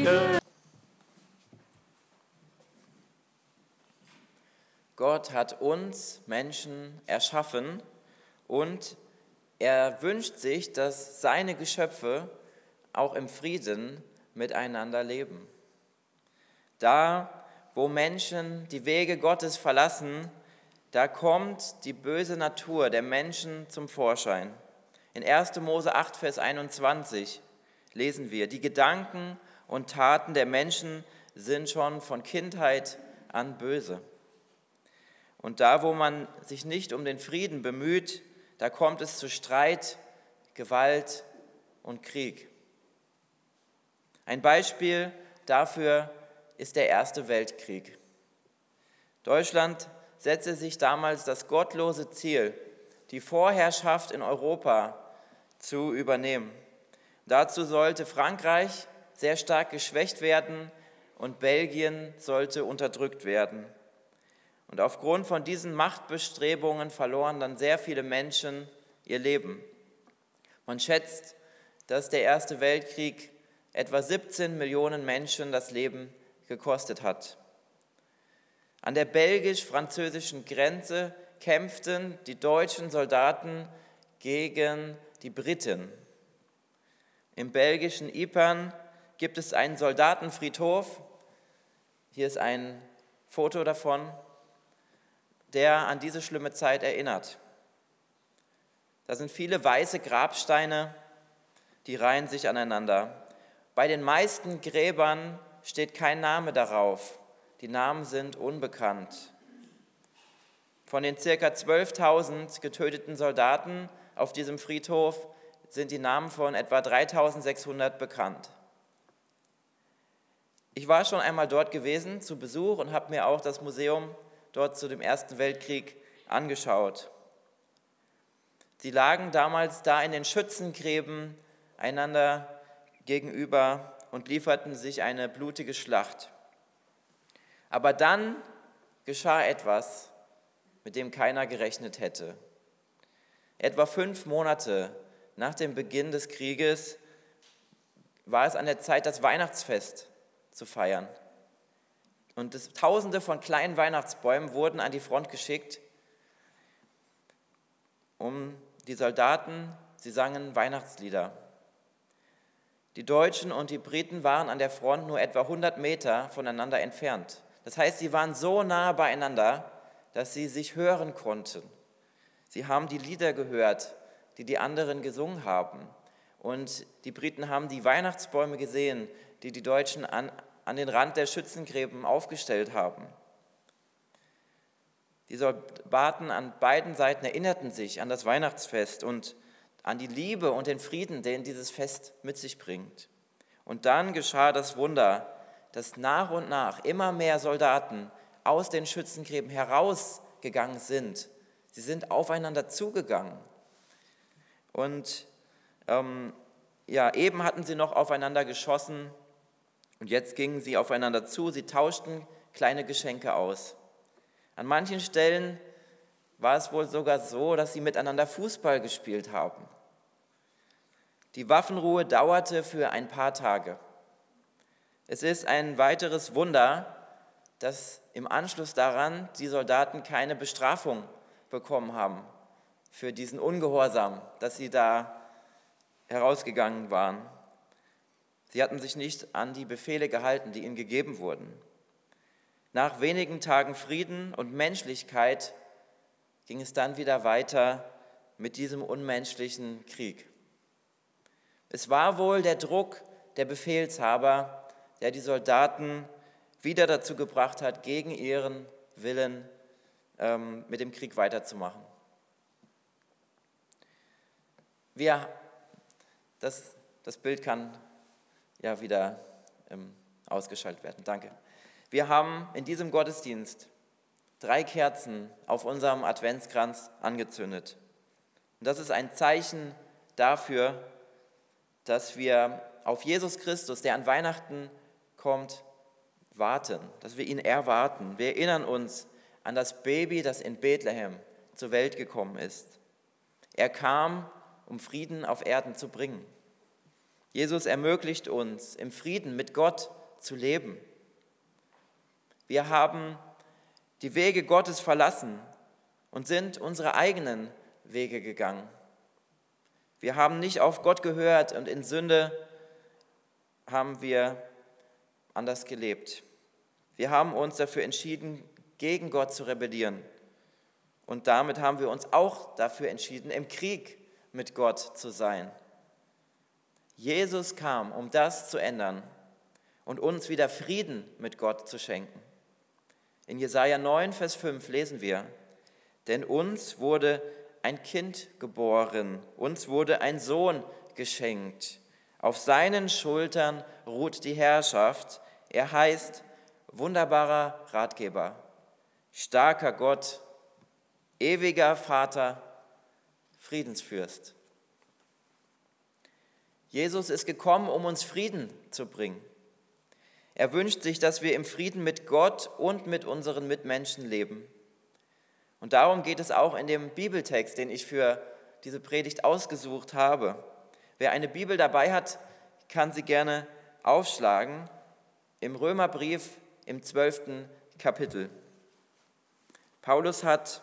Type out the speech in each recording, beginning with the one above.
Friede. Gott hat uns Menschen erschaffen und er wünscht sich, dass seine Geschöpfe auch im Frieden miteinander leben. Da, wo Menschen die Wege Gottes verlassen, da kommt die böse Natur der Menschen zum Vorschein. In 1. Mose 8, Vers 21 lesen wir, die Gedanken und Taten der Menschen sind schon von Kindheit an böse. Und da, wo man sich nicht um den Frieden bemüht, da kommt es zu Streit, Gewalt und Krieg. Ein Beispiel dafür ist der Erste Weltkrieg. Deutschland setzte sich damals das gottlose Ziel, die Vorherrschaft in Europa zu übernehmen. Dazu sollte Frankreich sehr stark geschwächt werden und Belgien sollte unterdrückt werden. Und aufgrund von diesen Machtbestrebungen verloren dann sehr viele Menschen ihr Leben. Man schätzt, dass der Erste Weltkrieg etwa 17 Millionen Menschen das Leben gekostet hat. An der belgisch-französischen Grenze kämpften die deutschen Soldaten gegen die Briten. Im belgischen Ypern gibt es einen Soldatenfriedhof. Hier ist ein Foto davon der an diese schlimme Zeit erinnert. Da sind viele weiße Grabsteine, die reihen sich aneinander. Bei den meisten Gräbern steht kein Name darauf. Die Namen sind unbekannt. Von den circa 12.000 getöteten Soldaten auf diesem Friedhof sind die Namen von etwa 3.600 bekannt. Ich war schon einmal dort gewesen zu Besuch und habe mir auch das Museum dort zu dem Ersten Weltkrieg angeschaut. Sie lagen damals da in den Schützengräben einander gegenüber und lieferten sich eine blutige Schlacht. Aber dann geschah etwas, mit dem keiner gerechnet hätte. Etwa fünf Monate nach dem Beginn des Krieges war es an der Zeit, das Weihnachtsfest zu feiern. Und das, Tausende von kleinen Weihnachtsbäumen wurden an die Front geschickt, um die Soldaten, sie sangen Weihnachtslieder. Die Deutschen und die Briten waren an der Front nur etwa 100 Meter voneinander entfernt. Das heißt, sie waren so nah beieinander, dass sie sich hören konnten. Sie haben die Lieder gehört, die die anderen gesungen haben. Und die Briten haben die Weihnachtsbäume gesehen, die die Deutschen an, an den Rand der Schützengräben aufgestellt haben. Die Soldaten an beiden Seiten erinnerten sich an das Weihnachtsfest und an die Liebe und den Frieden, den dieses Fest mit sich bringt. Und dann geschah das Wunder, dass nach und nach immer mehr Soldaten aus den Schützengräben herausgegangen sind. Sie sind aufeinander zugegangen. Und ähm, ja, eben hatten sie noch aufeinander geschossen und jetzt gingen sie aufeinander zu, sie tauschten kleine Geschenke aus. An manchen Stellen war es wohl sogar so, dass sie miteinander Fußball gespielt haben. Die Waffenruhe dauerte für ein paar Tage. Es ist ein weiteres Wunder, dass im Anschluss daran die Soldaten keine Bestrafung bekommen haben für diesen Ungehorsam, dass sie da herausgegangen waren. Sie hatten sich nicht an die Befehle gehalten, die ihnen gegeben wurden. Nach wenigen Tagen Frieden und Menschlichkeit ging es dann wieder weiter mit diesem unmenschlichen Krieg. Es war wohl der Druck der Befehlshaber, der die Soldaten wieder dazu gebracht hat, gegen ihren Willen ähm, mit dem Krieg weiterzumachen. Wir, das, das Bild kann ja wieder ähm, ausgeschaltet werden. Danke. Wir haben in diesem Gottesdienst drei Kerzen auf unserem Adventskranz angezündet. Und das ist ein Zeichen dafür, dass wir auf Jesus Christus, der an Weihnachten kommt, warten, dass wir ihn erwarten. Wir erinnern uns an das Baby, das in Bethlehem zur Welt gekommen ist. Er kam, um Frieden auf Erden zu bringen. Jesus ermöglicht uns, im Frieden mit Gott zu leben. Wir haben die Wege Gottes verlassen und sind unsere eigenen Wege gegangen. Wir haben nicht auf Gott gehört und in Sünde haben wir anders gelebt. Wir haben uns dafür entschieden, gegen Gott zu rebellieren. Und damit haben wir uns auch dafür entschieden, im Krieg mit Gott zu sein. Jesus kam, um das zu ändern und uns wieder Frieden mit Gott zu schenken. In Jesaja 9, Vers 5 lesen wir: Denn uns wurde ein Kind geboren, uns wurde ein Sohn geschenkt. Auf seinen Schultern ruht die Herrschaft. Er heißt wunderbarer Ratgeber, starker Gott, ewiger Vater, Friedensfürst. Jesus ist gekommen, um uns Frieden zu bringen. Er wünscht sich, dass wir im Frieden mit Gott und mit unseren Mitmenschen leben. Und darum geht es auch in dem Bibeltext, den ich für diese Predigt ausgesucht habe. Wer eine Bibel dabei hat, kann sie gerne aufschlagen im Römerbrief im zwölften Kapitel. Paulus hat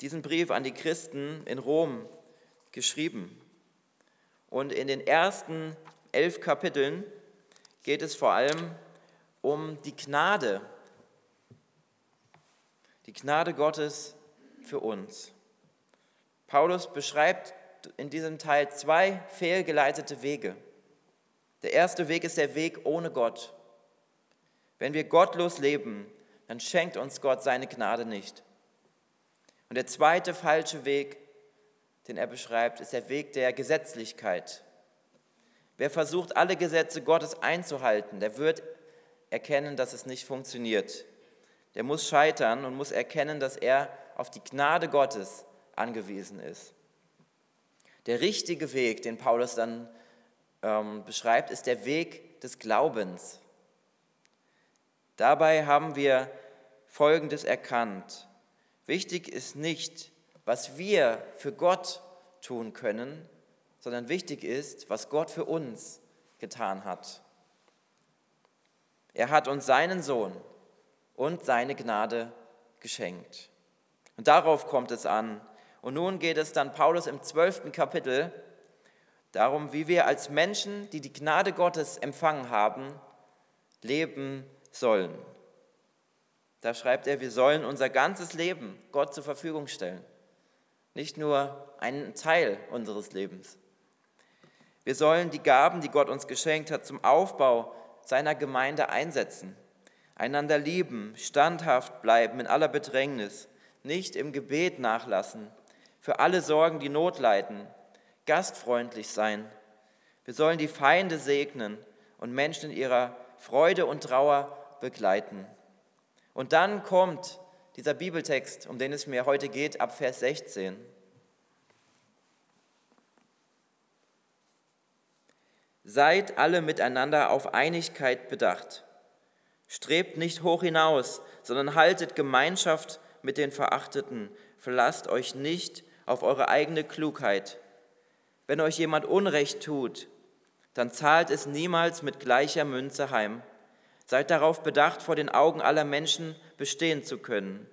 diesen Brief an die Christen in Rom geschrieben. Und in den ersten elf Kapiteln geht es vor allem um die Gnade, die Gnade Gottes für uns. Paulus beschreibt in diesem Teil zwei fehlgeleitete Wege. Der erste Weg ist der Weg ohne Gott. Wenn wir gottlos leben, dann schenkt uns Gott seine Gnade nicht. Und der zweite falsche Weg den er beschreibt, ist der Weg der Gesetzlichkeit. Wer versucht, alle Gesetze Gottes einzuhalten, der wird erkennen, dass es nicht funktioniert. Der muss scheitern und muss erkennen, dass er auf die Gnade Gottes angewiesen ist. Der richtige Weg, den Paulus dann ähm, beschreibt, ist der Weg des Glaubens. Dabei haben wir Folgendes erkannt. Wichtig ist nicht, was wir für Gott tun können, sondern wichtig ist, was Gott für uns getan hat. Er hat uns seinen Sohn und seine Gnade geschenkt. Und darauf kommt es an. Und nun geht es dann Paulus im zwölften Kapitel darum, wie wir als Menschen, die die Gnade Gottes empfangen haben, leben sollen. Da schreibt er, wir sollen unser ganzes Leben Gott zur Verfügung stellen nicht nur einen Teil unseres Lebens. Wir sollen die Gaben, die Gott uns geschenkt hat, zum Aufbau seiner Gemeinde einsetzen, einander lieben, standhaft bleiben in aller Bedrängnis, nicht im Gebet nachlassen, für alle Sorgen, die Not leiden, gastfreundlich sein. Wir sollen die Feinde segnen und Menschen in ihrer Freude und Trauer begleiten. Und dann kommt dieser Bibeltext, um den es mir heute geht, ab Vers 16. Seid alle miteinander auf Einigkeit bedacht. Strebt nicht hoch hinaus, sondern haltet Gemeinschaft mit den Verachteten. Verlasst euch nicht auf eure eigene Klugheit. Wenn euch jemand Unrecht tut, dann zahlt es niemals mit gleicher Münze heim. Seid darauf bedacht, vor den Augen aller Menschen bestehen zu können.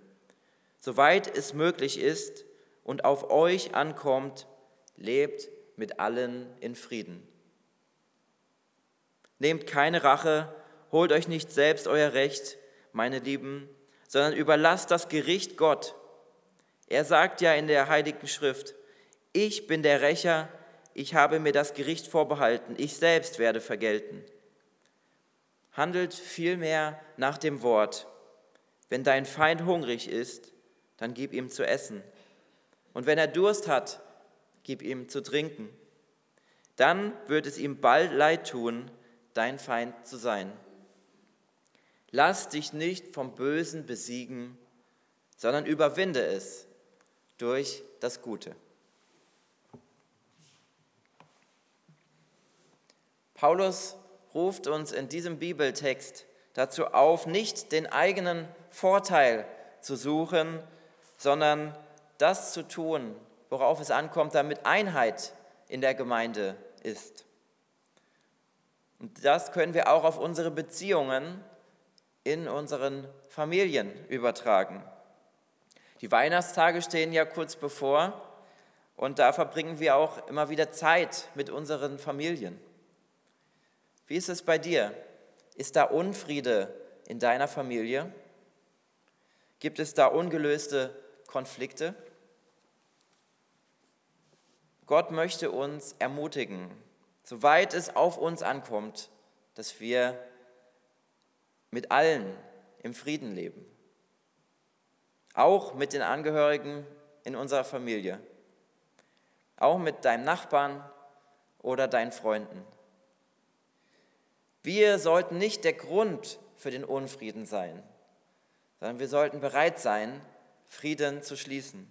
Soweit es möglich ist und auf euch ankommt, lebt mit allen in Frieden. Nehmt keine Rache, holt euch nicht selbst euer Recht, meine Lieben, sondern überlasst das Gericht Gott. Er sagt ja in der Heiligen Schrift, ich bin der Rächer, ich habe mir das Gericht vorbehalten, ich selbst werde vergelten. Handelt vielmehr nach dem Wort. Wenn dein Feind hungrig ist, dann gib ihm zu essen. Und wenn er Durst hat, gib ihm zu trinken. Dann wird es ihm bald leid tun, dein Feind zu sein. Lass dich nicht vom Bösen besiegen, sondern überwinde es durch das Gute. Paulus ruft uns in diesem Bibeltext dazu auf, nicht den eigenen Vorteil zu suchen, sondern das zu tun, worauf es ankommt, damit Einheit in der Gemeinde ist. Und das können wir auch auf unsere Beziehungen in unseren Familien übertragen. Die Weihnachtstage stehen ja kurz bevor und da verbringen wir auch immer wieder Zeit mit unseren Familien. Wie ist es bei dir? Ist da Unfriede in deiner Familie? Gibt es da ungelöste Konflikte? Gott möchte uns ermutigen, soweit es auf uns ankommt, dass wir mit allen im Frieden leben. Auch mit den Angehörigen in unserer Familie. Auch mit deinem Nachbarn oder deinen Freunden. Wir sollten nicht der Grund für den Unfrieden sein, sondern wir sollten bereit sein, Frieden zu schließen.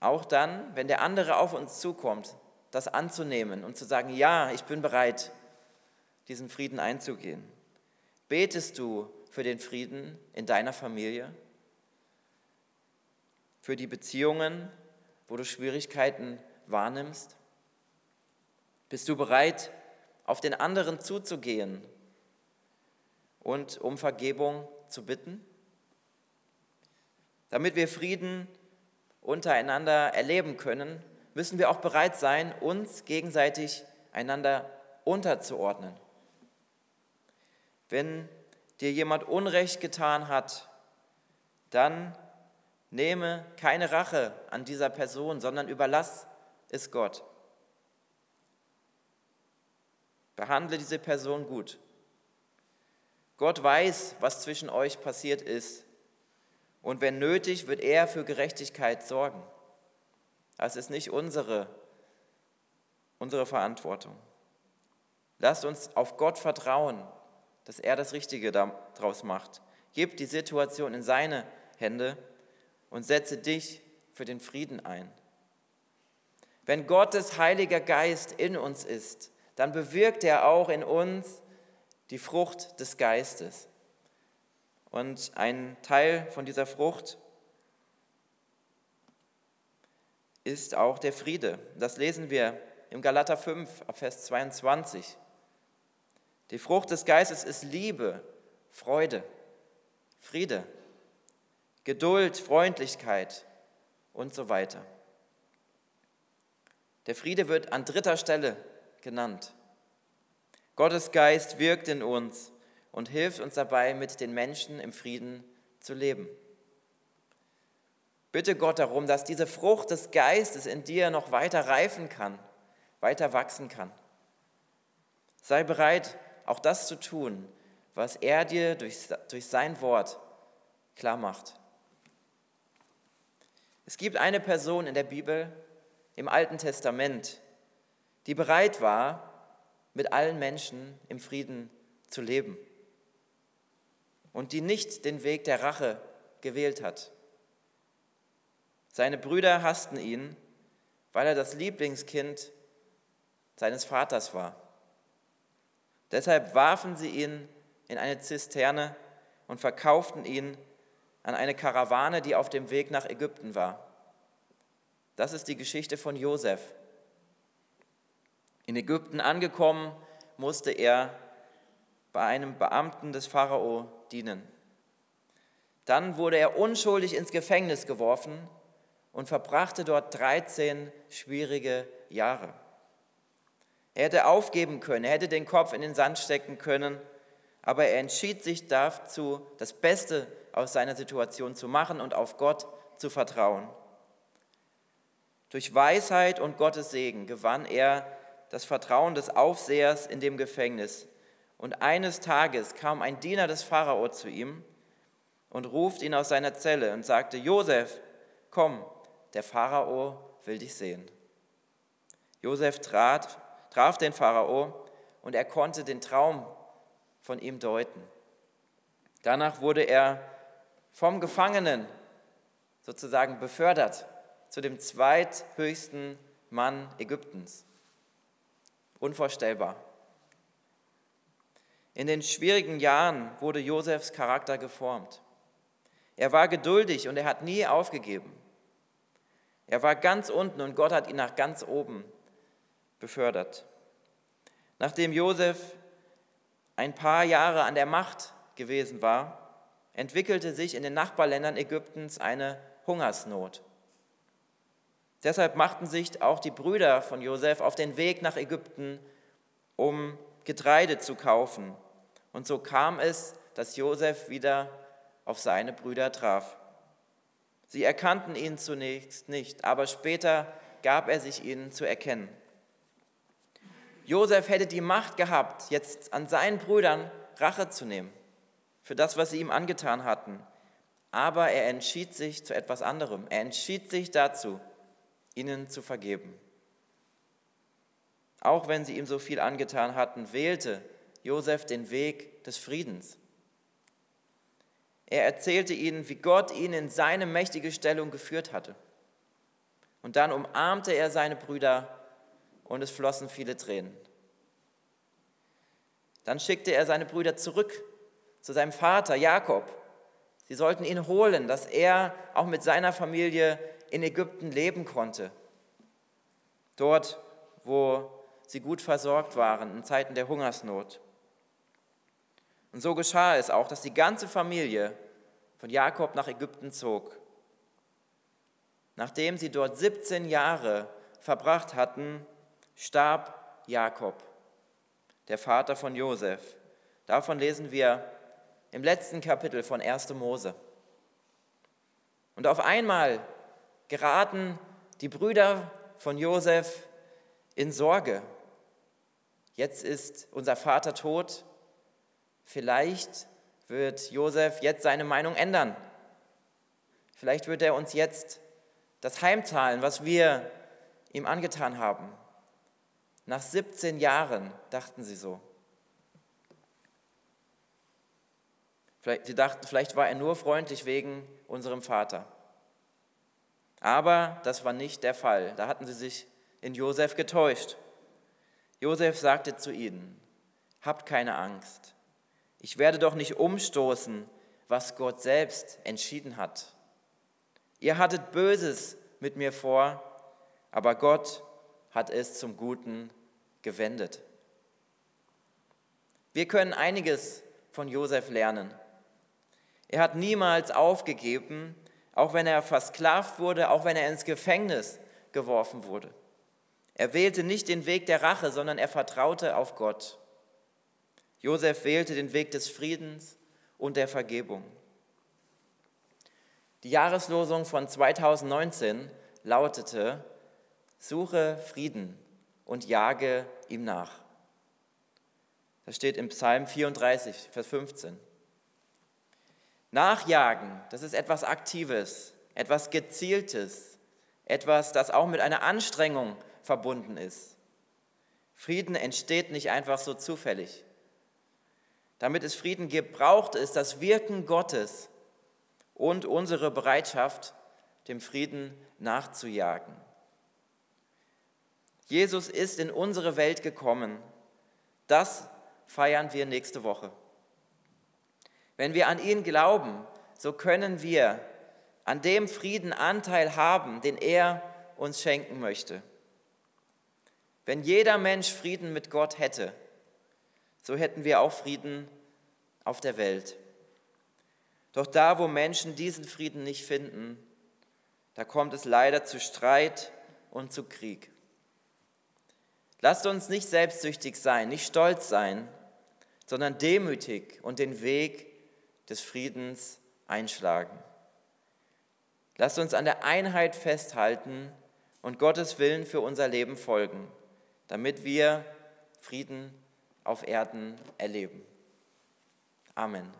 Auch dann, wenn der andere auf uns zukommt, das anzunehmen und zu sagen, ja, ich bin bereit, diesen Frieden einzugehen. Betest du für den Frieden in deiner Familie? Für die Beziehungen, wo du Schwierigkeiten wahrnimmst? Bist du bereit, auf den anderen zuzugehen und um Vergebung zu bitten? Damit wir Frieden untereinander erleben können, müssen wir auch bereit sein, uns gegenseitig einander unterzuordnen. Wenn dir jemand Unrecht getan hat, dann nehme keine Rache an dieser Person, sondern überlass es Gott. Behandle diese Person gut. Gott weiß, was zwischen euch passiert ist. Und wenn nötig, wird er für Gerechtigkeit sorgen. Das ist nicht unsere, unsere Verantwortung. Lasst uns auf Gott vertrauen, dass er das Richtige daraus macht. Gib die Situation in seine Hände und setze dich für den Frieden ein. Wenn Gottes Heiliger Geist in uns ist, dann bewirkt er auch in uns die Frucht des Geistes. Und ein Teil von dieser Frucht ist auch der Friede. Das lesen wir im Galater 5, Vers 22. Die Frucht des Geistes ist Liebe, Freude, Friede, Geduld, Freundlichkeit und so weiter. Der Friede wird an dritter Stelle genannt. Gottes Geist wirkt in uns und hilft uns dabei, mit den Menschen im Frieden zu leben. Bitte Gott darum, dass diese Frucht des Geistes in dir noch weiter reifen kann, weiter wachsen kann. Sei bereit, auch das zu tun, was er dir durch, durch sein Wort klar macht. Es gibt eine Person in der Bibel, im Alten Testament, die bereit war, mit allen Menschen im Frieden zu leben und die nicht den Weg der Rache gewählt hat. Seine Brüder hassten ihn, weil er das Lieblingskind seines Vaters war. Deshalb warfen sie ihn in eine Zisterne und verkauften ihn an eine Karawane, die auf dem Weg nach Ägypten war. Das ist die Geschichte von Josef. In Ägypten angekommen, musste er bei einem Beamten des Pharao dienen. Dann wurde er unschuldig ins Gefängnis geworfen und verbrachte dort 13 schwierige Jahre. Er hätte aufgeben können, er hätte den Kopf in den Sand stecken können, aber er entschied sich dazu, das Beste aus seiner Situation zu machen und auf Gott zu vertrauen. Durch Weisheit und Gottes Segen gewann er das Vertrauen des Aufsehers in dem Gefängnis und eines Tages kam ein Diener des Pharao zu ihm und ruft ihn aus seiner Zelle und sagte, Josef, komm, der Pharao will dich sehen. Josef trat, traf den Pharao und er konnte den Traum von ihm deuten. Danach wurde er vom Gefangenen sozusagen befördert zu dem zweithöchsten Mann Ägyptens. Unvorstellbar. In den schwierigen Jahren wurde Josefs Charakter geformt. Er war geduldig und er hat nie aufgegeben. Er war ganz unten und Gott hat ihn nach ganz oben befördert. Nachdem Josef ein paar Jahre an der Macht gewesen war, entwickelte sich in den Nachbarländern Ägyptens eine Hungersnot. Deshalb machten sich auch die Brüder von Josef auf den Weg nach Ägypten, um Getreide zu kaufen. Und so kam es, dass Josef wieder auf seine Brüder traf. Sie erkannten ihn zunächst nicht, aber später gab er sich ihnen zu erkennen. Josef hätte die Macht gehabt, jetzt an seinen Brüdern Rache zu nehmen für das, was sie ihm angetan hatten. Aber er entschied sich zu etwas anderem. Er entschied sich dazu, ihnen zu vergeben. Auch wenn sie ihm so viel angetan hatten, wählte Josef den Weg des Friedens. Er erzählte ihnen, wie Gott ihn in seine mächtige Stellung geführt hatte. Und dann umarmte er seine Brüder und es flossen viele Tränen. Dann schickte er seine Brüder zurück zu seinem Vater Jakob. Sie sollten ihn holen, dass er auch mit seiner Familie in Ägypten leben konnte. Dort, wo sie gut versorgt waren in Zeiten der Hungersnot. Und so geschah es auch, dass die ganze Familie von Jakob nach Ägypten zog. Nachdem sie dort 17 Jahre verbracht hatten, starb Jakob, der Vater von Josef. Davon lesen wir im letzten Kapitel von 1. Mose. Und auf einmal geraten die Brüder von Josef in Sorge. Jetzt ist unser Vater tot. Vielleicht wird Josef jetzt seine Meinung ändern. Vielleicht wird er uns jetzt das heimzahlen, was wir ihm angetan haben. Nach 17 Jahren dachten sie so. Vielleicht, sie dachten, vielleicht war er nur freundlich wegen unserem Vater. Aber das war nicht der Fall. Da hatten sie sich in Josef getäuscht. Josef sagte zu ihnen, habt keine Angst. Ich werde doch nicht umstoßen, was Gott selbst entschieden hat. Ihr hattet Böses mit mir vor, aber Gott hat es zum Guten gewendet. Wir können einiges von Josef lernen. Er hat niemals aufgegeben, auch wenn er versklavt wurde, auch wenn er ins Gefängnis geworfen wurde. Er wählte nicht den Weg der Rache, sondern er vertraute auf Gott. Josef wählte den Weg des Friedens und der Vergebung. Die Jahreslosung von 2019 lautete, Suche Frieden und jage ihm nach. Das steht im Psalm 34, Vers 15. Nachjagen, das ist etwas Aktives, etwas Gezieltes, etwas, das auch mit einer Anstrengung verbunden ist. Frieden entsteht nicht einfach so zufällig. Damit es Frieden gibt, braucht es das Wirken Gottes und unsere Bereitschaft, dem Frieden nachzujagen. Jesus ist in unsere Welt gekommen. Das feiern wir nächste Woche. Wenn wir an ihn glauben, so können wir an dem Frieden Anteil haben, den er uns schenken möchte. Wenn jeder Mensch Frieden mit Gott hätte, so hätten wir auch Frieden auf der Welt. Doch da, wo Menschen diesen Frieden nicht finden, da kommt es leider zu Streit und zu Krieg. Lasst uns nicht selbstsüchtig sein, nicht stolz sein, sondern demütig und den Weg des Friedens einschlagen. Lasst uns an der Einheit festhalten und Gottes Willen für unser Leben folgen, damit wir Frieden auf Erden erleben. Amen.